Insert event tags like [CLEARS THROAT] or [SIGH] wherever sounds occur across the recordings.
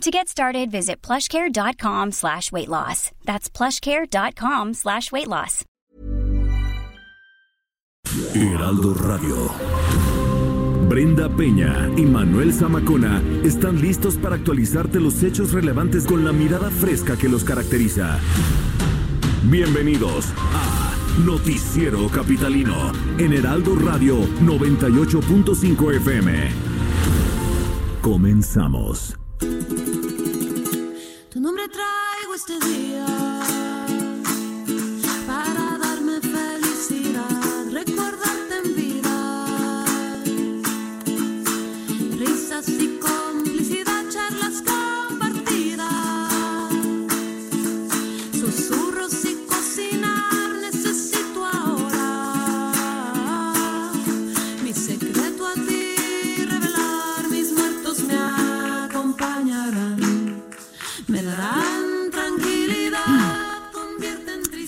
To get started, visit plushcare.com slash weight loss. That's plushcare.com slash weight loss. Heraldo Radio. Brenda Peña y Manuel Zamacona están listos para actualizarte los hechos relevantes con la mirada fresca que los caracteriza. Bienvenidos a Noticiero Capitalino en Heraldo Radio 98.5 FM. Comenzamos. Tu nombre traigo este día para darme felicidad, recordarte en vida, risas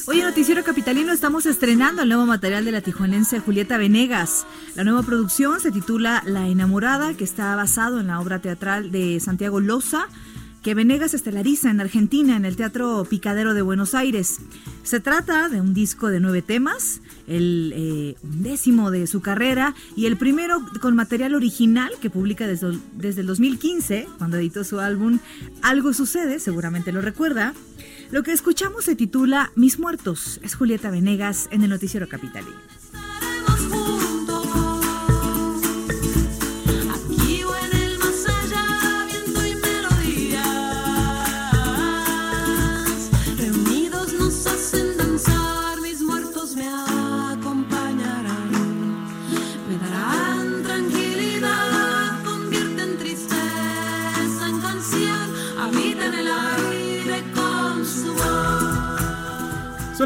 Hoy en Noticiero Capitalino estamos estrenando el nuevo material de la tijuanense Julieta Venegas. La nueva producción se titula La enamorada, que está basado en la obra teatral de Santiago Loza, que Venegas estelariza en Argentina en el Teatro Picadero de Buenos Aires. Se trata de un disco de nueve temas, el eh, undécimo de su carrera y el primero con material original que publica desde, desde el 2015, cuando editó su álbum Algo sucede, seguramente lo recuerda. Lo que escuchamos se titula Mis muertos. Es Julieta Venegas en el Noticiero Capitalino.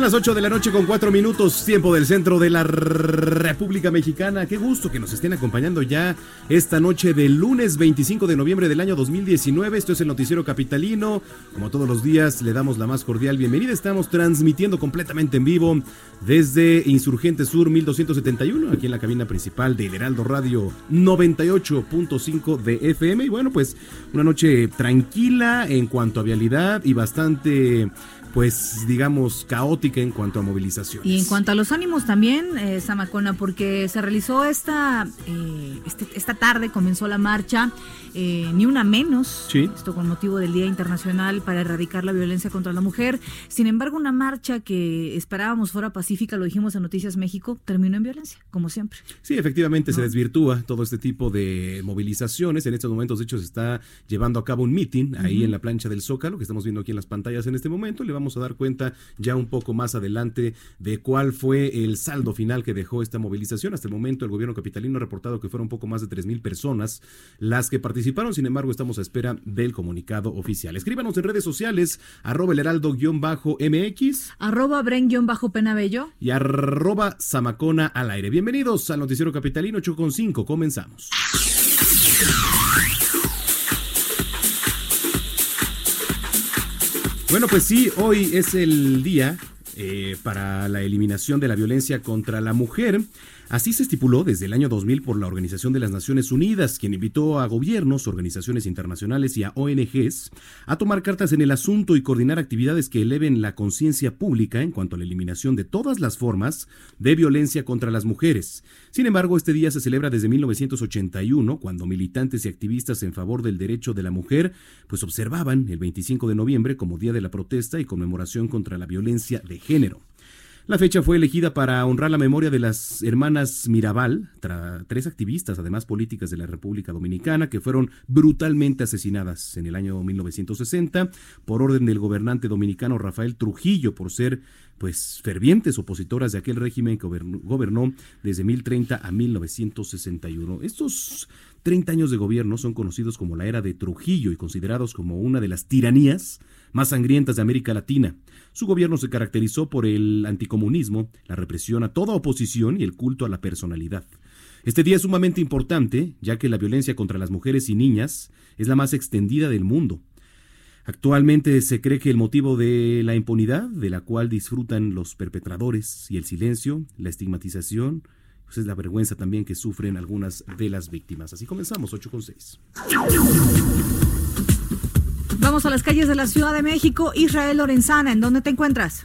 Son las 8 de la noche con 4 minutos, tiempo del centro de la República Mexicana. Qué gusto que nos estén acompañando ya esta noche del lunes 25 de noviembre del año 2019. Esto es el Noticiero Capitalino. Como todos los días, le damos la más cordial bienvenida. Estamos transmitiendo completamente en vivo desde Insurgente Sur 1271, aquí en la cabina principal de Heraldo Radio 98.5 de FM. Y bueno, pues una noche tranquila en cuanto a vialidad y bastante pues digamos caótica en cuanto a movilizaciones. Y en cuanto a los ánimos también, eh, Zamacona, porque se realizó esta, eh, este- esta tarde, comenzó la marcha, eh, ni una menos, Sí. esto con motivo del Día Internacional para erradicar la violencia contra la mujer. Sin embargo, una marcha que esperábamos fuera pacífica, lo dijimos en Noticias México, terminó en violencia, como siempre. Sí, efectivamente se desvirtúa todo este tipo de movilizaciones. En estos momentos, de hecho, se está llevando a cabo un meeting ahí en la plancha del Zócalo, que estamos viendo aquí en las pantallas en este momento. Le vamos a dar cuenta ya un poco más adelante de cuál fue el saldo final que dejó esta movilización. Hasta el momento, el gobierno capitalino ha reportado que fueron un poco más de 3.000 personas las que participaron. Sin embargo, estamos a espera del comunicado oficial. Escríbanos en redes sociales, arroba el heraldo-mx Arroba Bren-Penabello. y arroba Zamacona al aire. Bienvenidos al Noticiero Capitalino 8.5. Comenzamos. Bueno, pues sí, hoy es el día eh, para la eliminación de la violencia contra la mujer. Así se estipuló desde el año 2000 por la Organización de las Naciones Unidas, quien invitó a gobiernos, organizaciones internacionales y a ONGs a tomar cartas en el asunto y coordinar actividades que eleven la conciencia pública en cuanto a la eliminación de todas las formas de violencia contra las mujeres. Sin embargo, este día se celebra desde 1981, cuando militantes y activistas en favor del derecho de la mujer pues observaban el 25 de noviembre como Día de la Protesta y conmemoración contra la violencia de género. La fecha fue elegida para honrar la memoria de las hermanas Mirabal, tres activistas, además políticas de la República Dominicana, que fueron brutalmente asesinadas en el año 1960 por orden del gobernante dominicano Rafael Trujillo por ser pues fervientes opositoras de aquel régimen que gobernó desde 1030 a 1961. Estos 30 años de gobierno son conocidos como la era de Trujillo y considerados como una de las tiranías más sangrientas de América Latina. Su gobierno se caracterizó por el anticomunismo, la represión a toda oposición y el culto a la personalidad. Este día es sumamente importante, ya que la violencia contra las mujeres y niñas es la más extendida del mundo. Actualmente se cree que el motivo de la impunidad, de la cual disfrutan los perpetradores, y el silencio, la estigmatización, pues es la vergüenza también que sufren algunas de las víctimas. Así comenzamos, 8 con 6. Vamos a las calles de la Ciudad de México. Israel Lorenzana, ¿en dónde te encuentras?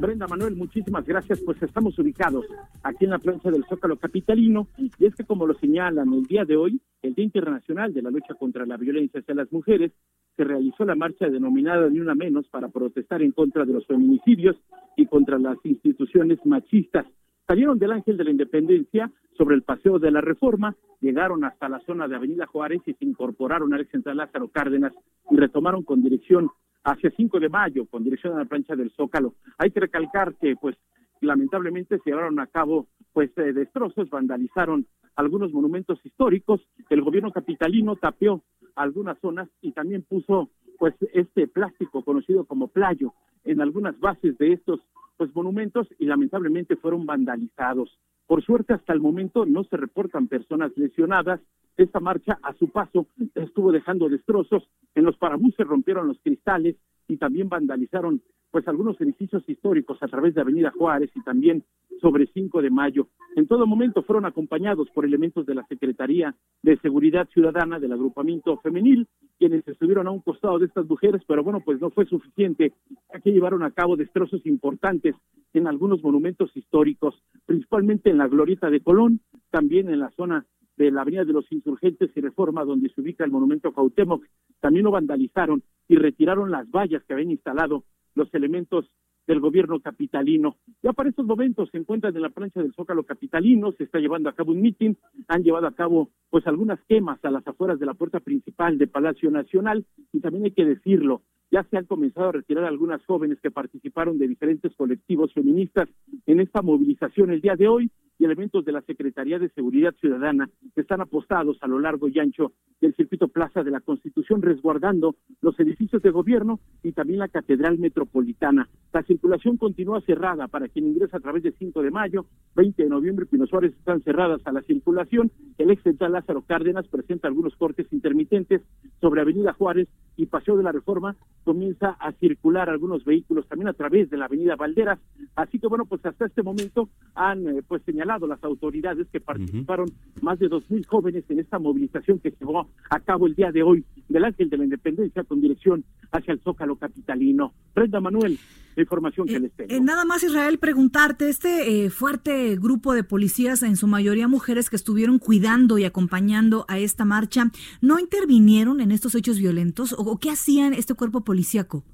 Brenda Manuel, muchísimas gracias. Pues estamos ubicados aquí en la plancha del Zócalo Capitalino y es que como lo señalan el día de hoy, el Día Internacional de la Lucha contra la Violencia hacia las Mujeres, se realizó la marcha denominada Ni Una Menos para protestar en contra de los feminicidios y contra las instituciones machistas. Salieron del Ángel de la Independencia sobre el Paseo de la Reforma, llegaron hasta la zona de Avenida Juárez y se incorporaron al Central Lázaro Cárdenas y retomaron con dirección hacia 5 de mayo, con dirección a la plancha del Zócalo. Hay que recalcar que, pues, lamentablemente se llevaron a cabo, pues, eh, destrozos, vandalizaron algunos monumentos históricos. El gobierno capitalino tapeó algunas zonas y también puso, pues, este plástico conocido como playo en algunas bases de estos, pues, monumentos y lamentablemente fueron vandalizados. Por suerte, hasta el momento no se reportan personas lesionadas. Esta marcha, a su paso, estuvo dejando destrozos. En los parabuses rompieron los cristales y también vandalizaron pues algunos edificios históricos a través de Avenida Juárez y también sobre 5 de mayo. En todo momento fueron acompañados por elementos de la Secretaría de Seguridad Ciudadana del agrupamiento femenil, quienes estuvieron a un costado de estas mujeres, pero bueno, pues no fue suficiente, ya que llevaron a cabo destrozos importantes en algunos monumentos históricos, principalmente en la Glorieta de Colón, también en la zona de la Avenida de los Insurgentes y Reforma, donde se ubica el monumento Cautemoc, también lo vandalizaron y retiraron las vallas que habían instalado los elementos del gobierno capitalino. Ya para estos momentos se encuentran en la plancha del Zócalo capitalino, se está llevando a cabo un mitin, han llevado a cabo pues algunas quemas a las afueras de la puerta principal de Palacio Nacional y también hay que decirlo, ya se han comenzado a retirar algunas jóvenes que participaron de diferentes colectivos feministas en esta movilización el día de hoy y elementos de la Secretaría de Seguridad Ciudadana que están apostados a lo largo y ancho del circuito Plaza de la Constitución, resguardando los edificios de gobierno y también la Catedral Metropolitana. La circulación continúa cerrada para quien ingresa a través de 5 de mayo, 20 de noviembre, Pino Suárez están cerradas a la circulación. El ex central Lázaro Cárdenas presenta algunos cortes intermitentes sobre Avenida Juárez y Paseo de la Reforma comienza a circular algunos vehículos también a través de la Avenida Valderas. Así que bueno, pues hasta este momento han eh, pues señalado las autoridades que participaron más de dos mil jóvenes en esta movilización que se llevó a cabo el día de hoy del Ángel de la Independencia con dirección hacia el Zócalo Capitalino. Brenda Manuel, la información que les tengo. Eh, nada más, Israel, preguntarte, este eh, fuerte grupo de policías, en su mayoría mujeres que estuvieron cuidando y acompañando a esta marcha, ¿no intervinieron en estos hechos violentos? ¿O, o qué hacían este cuerpo policíaco?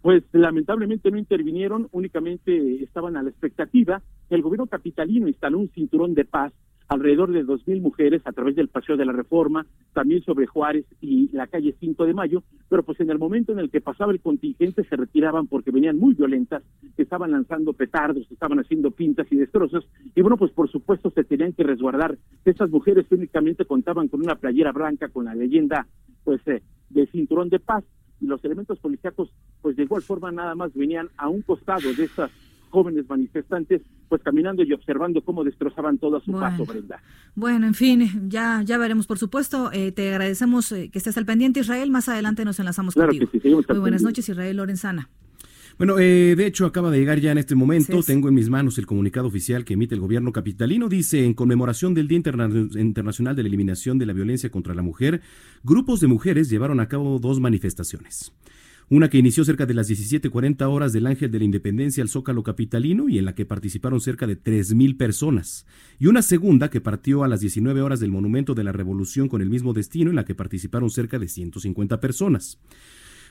Pues lamentablemente no intervinieron, únicamente estaban a la expectativa. El gobierno capitalino instaló un cinturón de paz alrededor de dos mil mujeres a través del Paseo de la Reforma, también sobre Juárez y la calle 5 de Mayo, pero pues en el momento en el que pasaba el contingente se retiraban porque venían muy violentas, estaban lanzando petardos, estaban haciendo pintas y destrozos, y bueno, pues por supuesto se tenían que resguardar. Estas mujeres únicamente contaban con una playera blanca con la leyenda pues eh, de cinturón de paz, los elementos policíacos pues de igual forma nada más venían a un costado de estas jóvenes manifestantes, pues caminando y observando cómo destrozaban todo a su Bueno. paso, Brenda. Bueno, en fin, ya, ya veremos, por supuesto. Eh, te agradecemos eh, que estés al pendiente, Israel. Más adelante nos enlazamos Claro contigo. que sí, Muy buenas pendiente. noches, Israel Lorenzana. Bueno, eh, de hecho acaba de llegar ya en este momento. Es. Tengo en mis manos el comunicado oficial que emite el gobierno capitalino. Dice, en conmemoración del Día Interna- Internacional de la Eliminación de la Violencia contra la Mujer, grupos de mujeres llevaron a cabo dos manifestaciones. Una que inició cerca de las 17.40 horas del Ángel de la Independencia al Zócalo Capitalino y en la que participaron cerca de 3.000 personas. Y una segunda que partió a las 19 horas del Monumento de la Revolución con el mismo destino en la que participaron cerca de 150 personas.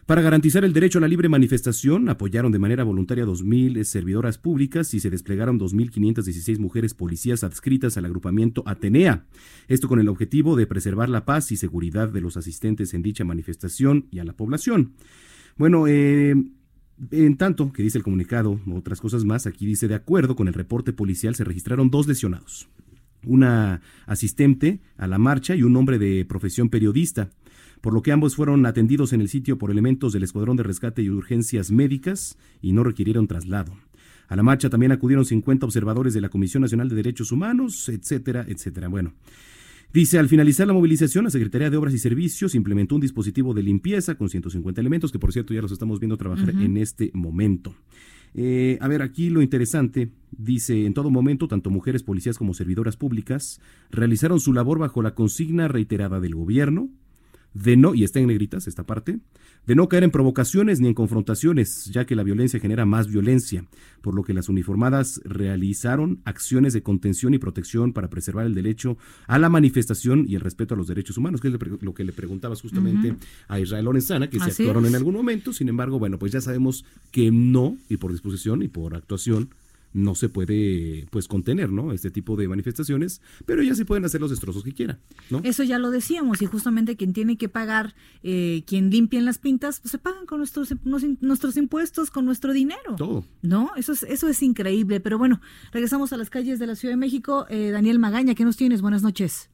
Para garantizar el derecho a la libre manifestación, apoyaron de manera voluntaria 2.000 servidoras públicas y se desplegaron 2.516 mujeres policías adscritas al agrupamiento Atenea. Esto con el objetivo de preservar la paz y seguridad de los asistentes en dicha manifestación y a la población. Bueno, eh, En tanto, que dice el comunicado, otras cosas más, aquí dice, de acuerdo con el reporte policial, se registraron dos lesionados. Una asistente a la marcha y un hombre de profesión periodista, por lo que ambos fueron atendidos en el sitio por elementos del Escuadrón de Rescate y Urgencias Médicas y no requirieron traslado. A la marcha también acudieron 50 observadores de la Comisión Nacional de Derechos Humanos, etcétera, etcétera. Bueno, Dice, al finalizar la movilización, la Secretaría de Obras y Servicios implementó un dispositivo de limpieza con 150 elementos, que por cierto ya los estamos viendo trabajar en este momento. Eh, a ver, aquí lo interesante, dice, en todo momento, tanto mujeres policías como servidoras públicas realizaron su labor bajo la consigna reiterada del gobierno de no, y está en negritas esta parte, de no caer en provocaciones ni en confrontaciones, ya que la violencia genera más violencia, por lo que las uniformadas realizaron acciones de contención y protección para preservar el derecho a la manifestación y el respeto a los derechos humanos, que es lo que le preguntabas justamente a Israel Lorenzana, que se Así actuaron es. en algún momento, sin embargo, bueno, pues ya sabemos que no, y por disposición y por actuación, no se puede pues contener, ¿no? Este tipo de manifestaciones, pero ya sí pueden hacer los destrozos que quieran, ¿no? Eso ya lo decíamos y justamente quien tiene que pagar, eh, quien limpien las pintas, pues se pagan con nuestros, nuestros impuestos, con nuestro dinero. Todo. ¿No? Eso es, eso es increíble. Pero bueno, regresamos a las calles de la Ciudad de México. Eh, Daniel Magaña, ¿qué nos tienes? Buenas noches.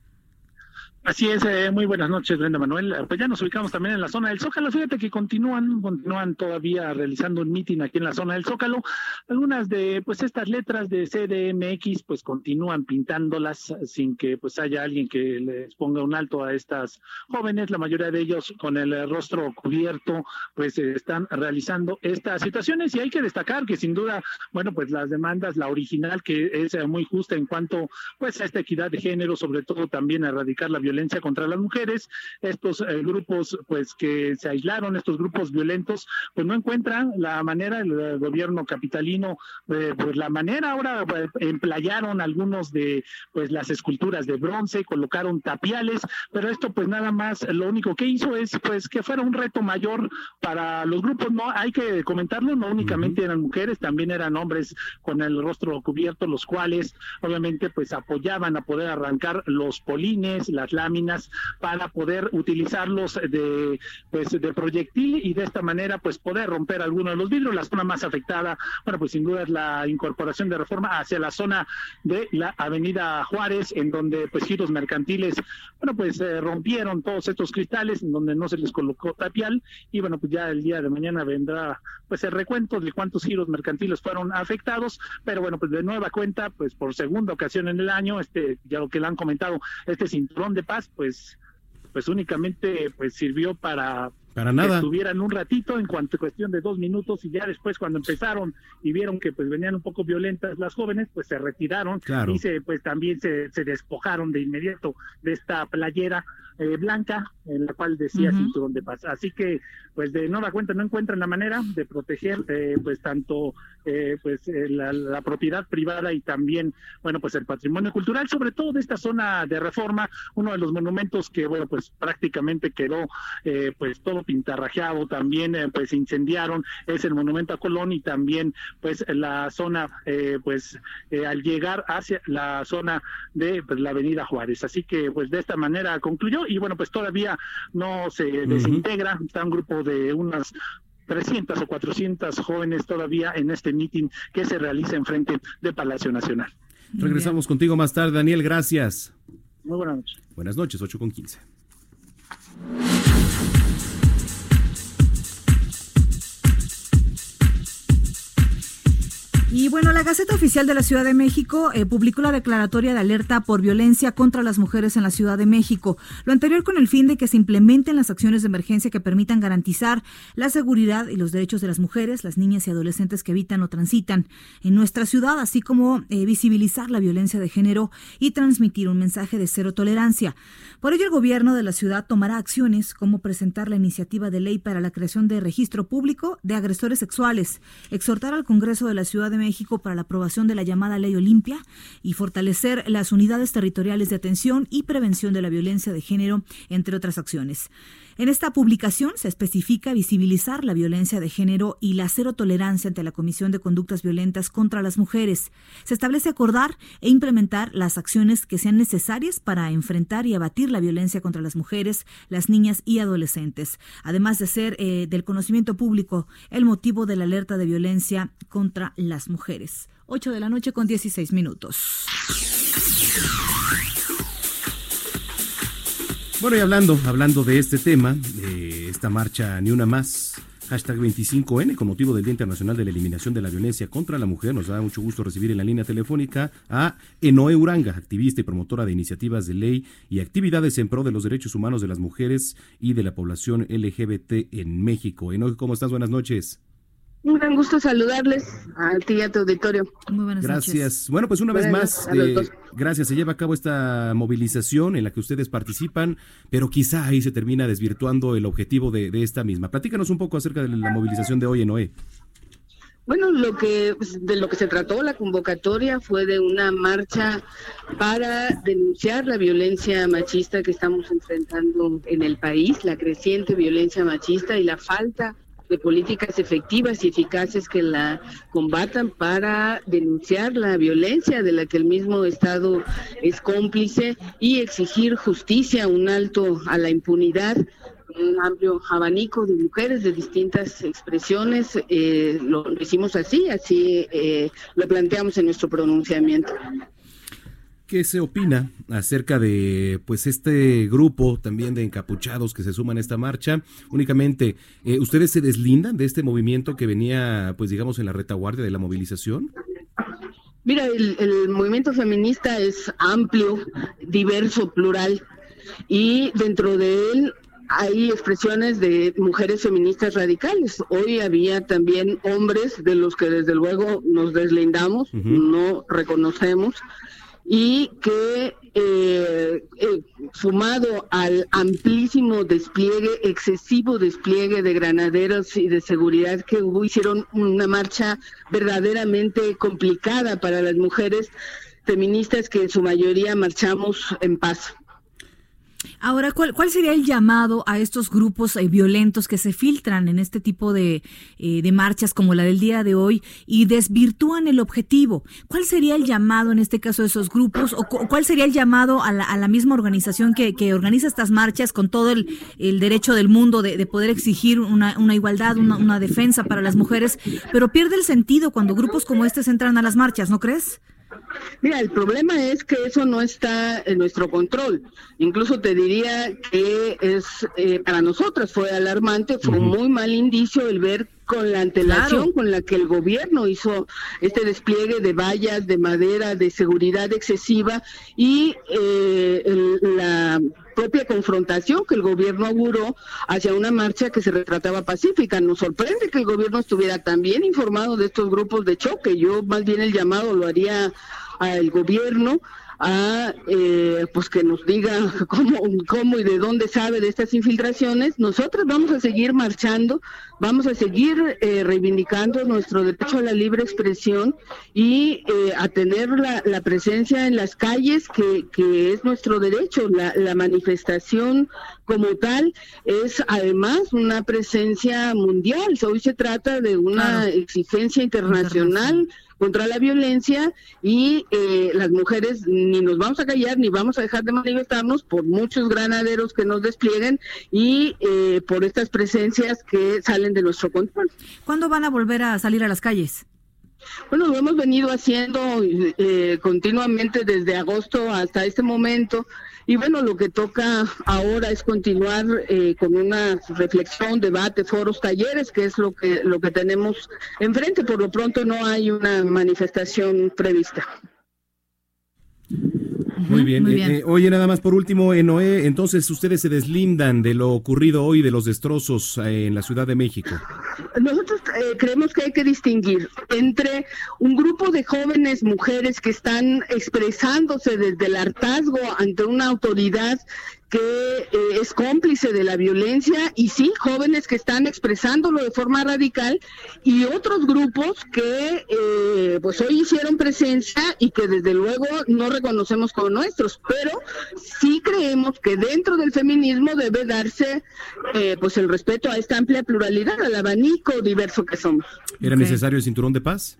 Así es, eh, muy buenas noches, Brenda Manuel. Eh, Pues ya nos ubicamos también en la zona del Zócalo. Fíjate que continúan, continúan todavía realizando un mitin aquí en la zona del Zócalo. Algunas de pues estas letras de CDMX pues continúan pintándolas sin que pues haya alguien que les ponga un alto a estas jóvenes. La mayoría de ellos con el rostro cubierto pues eh, están realizando estas situaciones y hay que destacar que sin duda, bueno, pues las demandas, la original que es muy justa en cuanto pues a esta equidad de género, sobre todo también a erradicar la violencia contra las mujeres. Estos eh, grupos, pues que se aislaron, estos grupos violentos, pues no encuentran la manera, el, eh, gobierno capitalino, eh, pues la manera ahora eh, emplayaron algunos de pues las esculturas de bronce, colocaron tapiales, pero esto pues nada más lo único que hizo es pues que fuera un reto mayor para los grupos, no hay que comentarlo, no únicamente eran mujeres, también eran hombres con el rostro cubierto, los cuales obviamente pues apoyaban a poder arrancar los polines, las láminas para poder utilizarlos de pues de proyectil y de esta manera pues poder romper algunos de los vidrios. La zona más afectada, bueno pues sin duda es la incorporación de reforma hacia la zona de la Avenida Juárez, en donde pues giros mercantiles, bueno pues rompieron todos estos cristales, en donde no se les colocó tapial y bueno pues ya el día de mañana vendrá pues el recuento de cuántos giros mercantiles fueron afectados, pero bueno pues de nueva cuenta pues por segunda ocasión en el año, este ya lo que le han comentado, este cinturón de paz pues pues únicamente pues sirvió para Para que nada. estuvieran un ratito en cuanto a cuestión de dos minutos y ya después cuando empezaron y vieron que pues venían un poco violentas las jóvenes pues se retiraron Claro. y se pues también se, se despojaron de inmediato de esta playera eh, blanca en la cual decía Ujú. cinturón de paz así que pues de nueva cuenta no encuentran la manera de proteger eh, pues tanto eh, pues eh, la, la propiedad privada y también bueno pues el patrimonio cultural sobre todo de esta zona de reforma uno de los monumentos que bueno pues prácticamente quedó eh, pues todo pintarrajeado también eh, pues incendiaron es el monumento a Colón y también pues la zona eh, pues eh, al llegar hacia la zona de pues, la avenida Juárez así que pues de esta manera concluyó y bueno pues todavía no se desintegra está un grupo de unas 300 o 400 jóvenes todavía en este mitin que se realiza enfrente de Palacio Nacional. Regresamos contigo más tarde, Daniel, gracias. Muy buenas noches. Buenas noches, 8 con 15. Y bueno, la Gaceta Oficial de la Ciudad de México eh, publicó la declaratoria de alerta por violencia contra las mujeres en la Ciudad de México. Lo anterior con el fin de que se implementen las acciones de emergencia que permitan garantizar la seguridad y los derechos de las mujeres, las niñas y adolescentes que habitan o transitan en nuestra ciudad, así como eh, visibilizar la violencia de género y transmitir un mensaje de cero tolerancia. Por ello, el gobierno de la ciudad tomará acciones como presentar la iniciativa de ley para la creación de registro público de agresores sexuales, exhortar al Congreso de la Ciudad de México para la aprobación de la llamada Ley Olimpia y fortalecer las unidades territoriales de atención y prevención de la violencia de género, entre otras acciones. En esta publicación se especifica visibilizar la violencia de género y la cero tolerancia ante la Comisión de Conductas Violentas contra las Mujeres. Se establece acordar e implementar las acciones que sean necesarias para enfrentar y abatir la violencia contra las mujeres, las niñas y adolescentes, además de ser eh, del conocimiento público el motivo de la alerta de violencia contra las mujeres. 8 de la noche con 16 minutos. Bueno, y hablando, hablando de este tema, de esta marcha Ni Una Más, hashtag 25N, con motivo del Día Internacional de la Eliminación de la Violencia contra la Mujer, nos da mucho gusto recibir en la línea telefónica a Enoe Uranga, activista y promotora de iniciativas de ley y actividades en pro de los derechos humanos de las mujeres y de la población LGBT en México. Enoe, ¿cómo estás? Buenas noches. Un gran gusto saludarles a ti y a tu auditorio. Muy buenas Gracias. noches. Bueno, pues una vez más, eh, gracias. Se lleva a cabo esta movilización en la que ustedes participan, pero quizá ahí se termina desvirtuando el objetivo de, de esta misma. Platícanos un poco acerca de la movilización de hoy en OE. Bueno, lo que pues, de lo que se trató la convocatoria fue de una marcha para denunciar la violencia machista que estamos enfrentando en el país, la creciente violencia machista y la falta de políticas efectivas y eficaces que la combatan para denunciar la violencia de la que el mismo Estado es cómplice y exigir justicia, un alto a la impunidad un amplio abanico de mujeres de distintas expresiones. eh, lo hicimos así, así eh, lo planteamos en nuestro pronunciamiento. ¿Qué se opina acerca de pues este grupo también de encapuchados que se suman a esta marcha? Únicamente, eh, ¿ustedes se deslindan de este movimiento que venía, pues digamos, en la retaguardia de la movilización? Mira, el, el movimiento feminista es amplio, diverso, plural, y dentro de él hay expresiones de mujeres feministas radicales. Hoy había también hombres de los que desde luego nos deslindamos, no reconocemos, y que eh, eh, sumado al amplísimo despliegue, excesivo despliegue de granaderos y de seguridad que hubo, hicieron una marcha verdaderamente complicada para las mujeres feministas que en su mayoría marchamos en paz. Ahora, ¿cuál, ¿cuál sería el llamado a estos grupos eh, violentos que se filtran en este tipo de, eh, de marchas como la del día de hoy y desvirtúan el objetivo? ¿Cuál sería el llamado en este caso de esos grupos o cu- cuál sería el llamado a la, a la misma organización que, organiza estas marchas con todo el, derecho del mundo de, de poder exigir una, una igualdad, una, una defensa para las mujeres, pero pierde el sentido cuando grupos como estos entran a las marchas, ¿no crees? Mira, el problema es que eso no está en nuestro control. Incluso te diría que es eh, para nosotras fue alarmante, fue un muy mal indicio el ver con la antelación Claro. con la que el gobierno hizo este despliegue de vallas, de madera, de seguridad excesiva y eh, el- la propia confrontación que el gobierno auguró hacia una marcha que se retrataba pacífica. Nos sorprende que el gobierno estuviera tan bien informado de estos grupos de choque. Yo más bien el llamado lo haría al gobierno a eh, pues que nos diga [LAUGHS] cómo, cómo y de dónde sabe de estas infiltraciones. Nosotros vamos a seguir marchando, vamos a seguir eh, reivindicando nuestro derecho a la libre expresión y eh, a tener la, la presencia en las calles que, que es nuestro derecho. La, la manifestación como tal es además una presencia mundial. Hoy se trata de una Claro. exigencia internacional contra la violencia y eh, las mujeres ni nos vamos a callar ni vamos a dejar de manifestarnos por muchos granaderos que nos desplieguen y eh, por estas presencias que salen de nuestro control. ¿Cuándo van a volver a salir a las calles? Bueno, lo hemos venido haciendo eh, continuamente desde agosto hasta este momento. Y bueno, lo que toca ahora es continuar eh, con una reflexión, debate, foros, talleres, que es lo que lo que tenemos enfrente. Por lo pronto no hay una manifestación prevista. Muy bien. muy Eh, bien. eh, oye, nada más por último, eh, Noé, entonces ustedes se deslindan de lo ocurrido hoy, de los destrozos eh, en la Ciudad de México. Nosotros eh, creemos que hay que distinguir entre un grupo de jóvenes mujeres que están expresándose desde el hartazgo ante una autoridad que eh, es cómplice de la violencia y sí, jóvenes que están expresándolo de forma radical y otros grupos que eh, pues hoy hicieron presencia y que desde luego no reconocemos como nuestros, pero sí creemos que dentro del feminismo debe darse eh, pues el respeto a esta amplia pluralidad, al abanico diverso que somos. ¿Era necesario el cinturón de paz?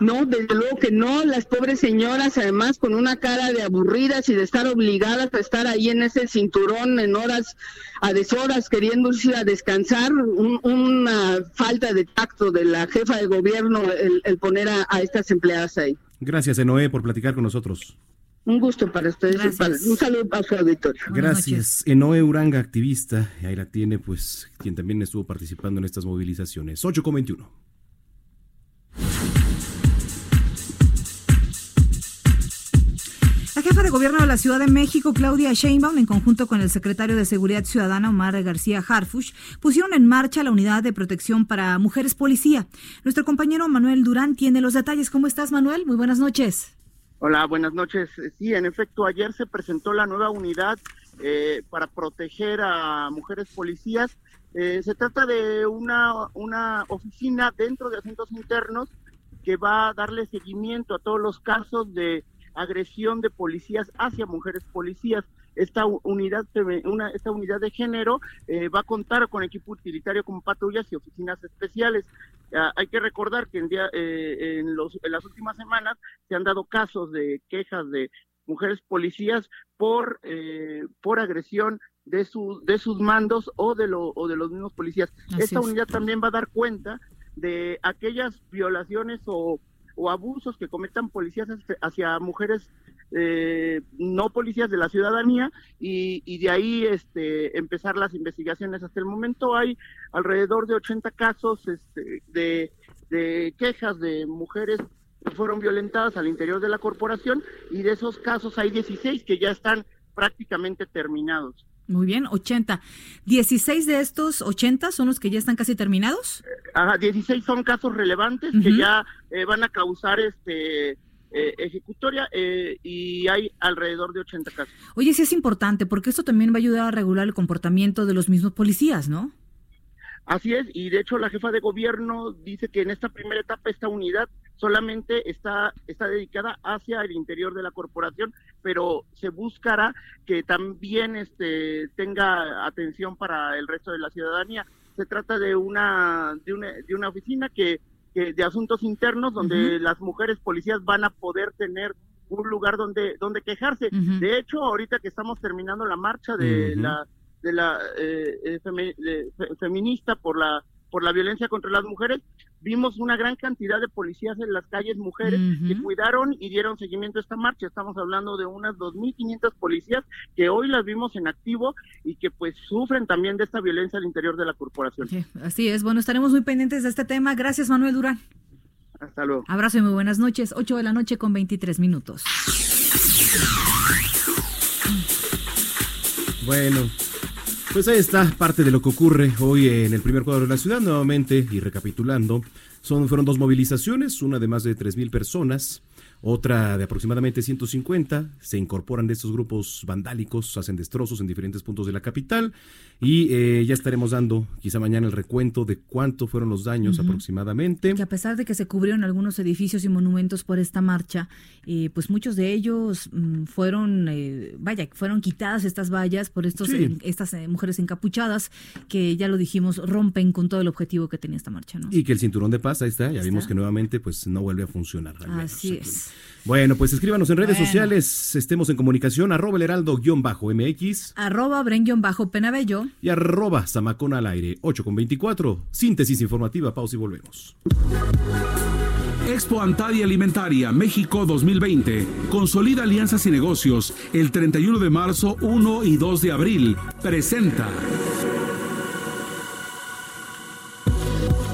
No, desde luego que no, las pobres señoras además con una cara de aburridas y de estar obligadas a estar ahí en ese cinturón en horas a deshoras queriendo irse a descansar, un- una falta de tacto de la jefa de gobierno el, el poner a, a estas empleadas ahí. Gracias, Enoé, por platicar con nosotros. Un gusto para ustedes, y para- un saludo a su auditorio. Buenas Gracias. Enoé Uranga, activista, ahí la tiene, pues, quien también estuvo participando en estas movilizaciones. 8 con 21. Jefa de gobierno de la Ciudad de México, Claudia Sheinbaum, en conjunto con el secretario de Seguridad Ciudadana, Omar García Harfush, pusieron en marcha la unidad de protección para mujeres policía. Nuestro compañero Manuel Durán tiene los detalles. ¿Cómo estás, Manuel? Muy buenas noches. Hola, buenas noches. Sí, en efecto, ayer se presentó la nueva unidad eh, para proteger a mujeres policías. Eh, se trata de una, una oficina dentro de asuntos internos que va a darle seguimiento a todos los casos de agresión de policías hacia mujeres policías. Esta unidad, una, esta unidad de género eh, va a contar con equipo utilitario como patrullas y oficinas especiales. Ah, hay que recordar que en, día, eh, en, los, en las últimas semanas se han dado casos de quejas de mujeres policías por eh, por agresión de sus de sus mandos o de lo o de los mismos policías. Así Esta es. unidad también va a dar cuenta de aquellas violaciones o, o abusos que cometan policías hacia- mujeres eh, no policías de la ciudadanía y, de ahí este empezar las investigaciones. Hasta el momento hay alrededor de 80 casos este, de, de quejas de mujeres que fueron violentadas al interior de la corporación y de esos casos hay 16 que ya están prácticamente terminados. Muy bien, 80. 16 de estos 80 son los que ya están casi terminados. Ajá, 16 son casos relevantes que ya eh, van a causar este eh, ejecutoria eh, y hay alrededor de 80 casos. Oye, sí es importante porque esto también va a ayudar a regular el comportamiento de los mismos policías, ¿no? Así es, y de hecho la jefa de gobierno dice que en esta primera etapa esta unidad solamente está, está dedicada hacia el interior de la corporación, pero se buscará que también este, tenga atención para el resto de la ciudadanía. Se trata de una, de una, de una oficina que, que de asuntos internos donde las mujeres policías van a poder tener un lugar donde, donde quejarse. De hecho, ahorita que estamos terminando la marcha de la de la eh, eh, femi- de- fe- feminista por la por la violencia contra las mujeres, vimos una gran cantidad de policías en las calles mujeres que cuidaron y dieron seguimiento a esta marcha. Estamos hablando de unas 2.500 policías que hoy las vimos en activo y que pues sufren también de esta violencia al interior de la corporación. Sí, así es. Bueno, estaremos muy pendientes de este tema. Gracias, Manuel Durán. Hasta luego. Abrazo y muy buenas noches. 8 de la noche con 23 minutos. Bueno, pues ahí está parte de lo que ocurre hoy en el primer cuadro de la ciudad. Nuevamente, y recapitulando, son, fueron dos movilizaciones, una de más de 3.000 personas, otra de aproximadamente 150. Se incorporan de estos grupos vandálicos, hacen destrozos en diferentes puntos de la capital y eh, ya estaremos dando quizá mañana el recuento de cuánto fueron los daños aproximadamente. Que a pesar de que se cubrieron algunos edificios y monumentos por esta marcha, eh, pues muchos de ellos mm, fueron, eh, vaya, fueron quitadas estas vallas por estos, Sí. estas eh, mujeres encapuchadas que ya lo dijimos, rompen con todo el objetivo que tenía esta marcha, ¿no? Y que el cinturón de paz, ahí está, ya Ahí vimos está. que nuevamente pues no vuelve a funcionar. al menos Así es. Bueno, pues escríbanos en redes Bueno. sociales, estemos en comunicación, arroba el heraldo-mx Arroba Bren-Penabello. y arroba Zamacona al aire, 8 con 24. Síntesis informativa, pausa y volvemos. Expo Antadia Alimentaria México 2020. Consolida alianzas y negocios el 31 de marzo, 1 y 2 de abril. Presenta.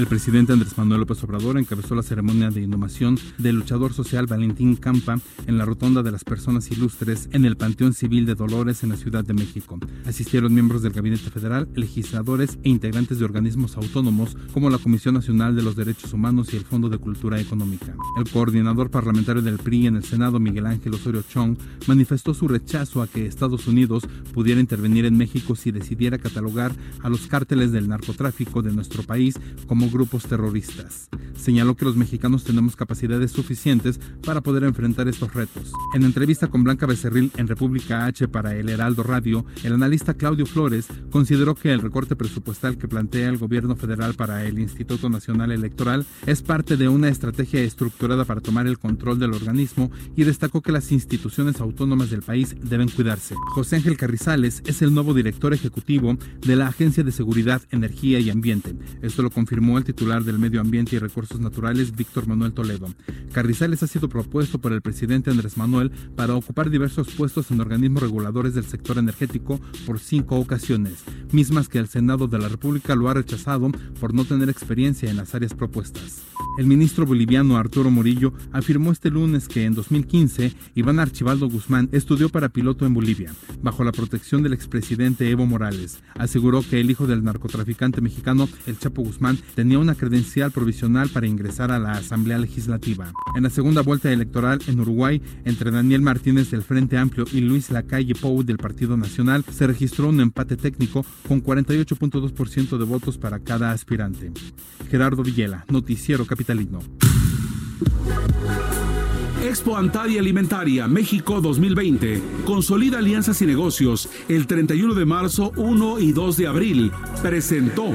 El presidente Andrés Manuel López Obrador encabezó la ceremonia de inhumación del luchador social Valentín Campa en la Rotonda de las Personas Ilustres en el Panteón Civil de Dolores en la Ciudad de México. Asistieron miembros del Gabinete Federal, legisladores e integrantes de organismos autónomos como la Comisión Nacional de los Derechos Humanos y el Fondo de Cultura Económica. El coordinador parlamentario del PRI en el Senado, Miguel Ángel Osorio Chong, manifestó su rechazo a que Estados Unidos pudiera intervenir en México si decidiera catalogar a los cárteles del narcotráfico de nuestro país como grupos terroristas. Señaló que los mexicanos tenemos capacidades suficientes para poder enfrentar estos retos. En entrevista con Blanca Becerril en República H para El Heraldo Radio, el analista Claudio Flores consideró que el recorte presupuestal que plantea el gobierno federal para el Instituto Nacional Electoral es parte de una estrategia estructurada para tomar el control del organismo y destacó que las instituciones autónomas del país deben cuidarse. José Ángel Carrizales es el nuevo director ejecutivo de la Agencia de Seguridad, Energía y Ambiente. Esto lo confirmó el titular del Medio Ambiente y Recursos Naturales, Víctor Manuel Toledo. Carrizales ha sido propuesto por el presidente Andrés Manuel para ocupar diversos puestos en organismos reguladores del sector energético por cinco ocasiones, mismas que el Senado de la República lo ha rechazado por no tener experiencia en las áreas propuestas. El ministro boliviano Arturo Murillo afirmó este lunes que en 2015 Iván Archibaldo Guzmán estudió para piloto en Bolivia, bajo la protección del expresidente Evo Morales. Aseguró que el hijo del narcotraficante mexicano, el Chapo Guzmán, tenía una credencial provisional para ingresar a la Asamblea Legislativa. En la segunda vuelta electoral en Uruguay, entre Daniel Martínez del Frente Amplio y Luis Lacalle Pou del Partido Nacional, se registró un empate técnico con 48.2% de votos para cada aspirante. Gerardo Villela, Noticiero Capitalino. Expo Antadia Alimentaria México 2020. Consolida alianzas y negocios el 31 de marzo, 1 y 2 de abril. Presentó.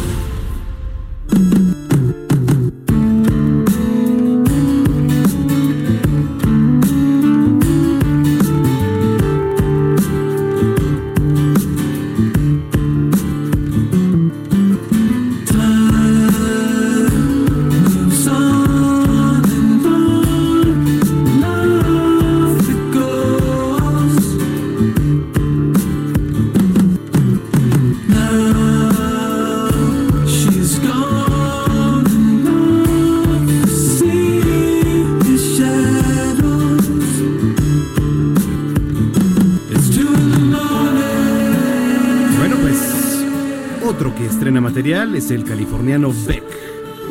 El californiano Beck.